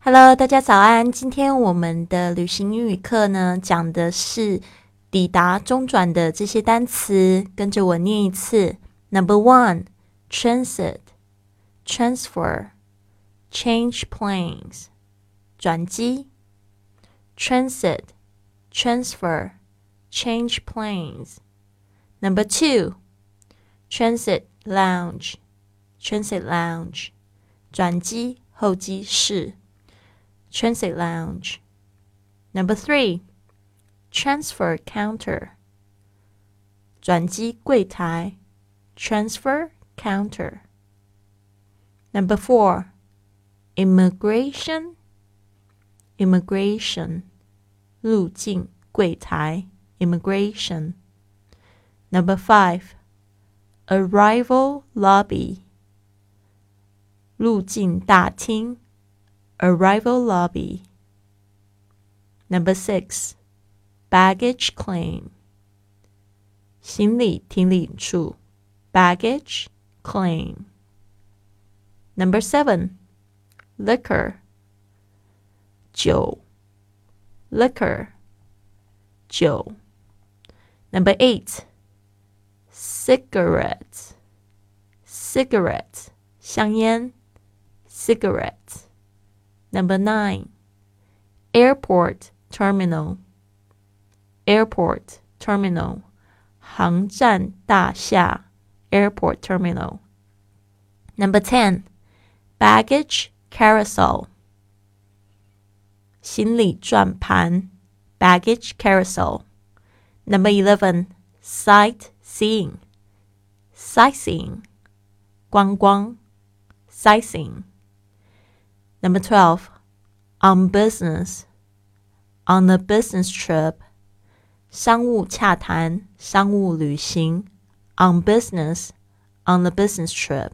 Hello，大家早安。今天我们的旅行英语课呢，讲的是抵达中转的这些单词，跟着我念一次。Number one, transit, transfer, change planes，转机。Transit, transfer, change planes. Number two, transit lounge, transit lounge，转机候机室。transit lounge. Number three, transfer counter. 转机柜台 transfer counter. Number four, immigration. Immigration 入境柜台 immigration. Number five, arrival lobby. 入境大厅 Arrival lobby. Number six, baggage claim. 行李停领处 baggage claim. Number seven, liquor. 酒 liquor 酒 Number eight, cigarette. cigarette 香烟 cigarette. Number nine, airport terminal. Airport terminal, 航站大厦 airport terminal. Number ten, baggage carousel. 行李转盘 baggage carousel. Number eleven, sightseeing. Sightseeing, 观光 sightseeing. Number 12, on business. On a business trip. 商务洽谈，商务旅行。On business, on a business trip.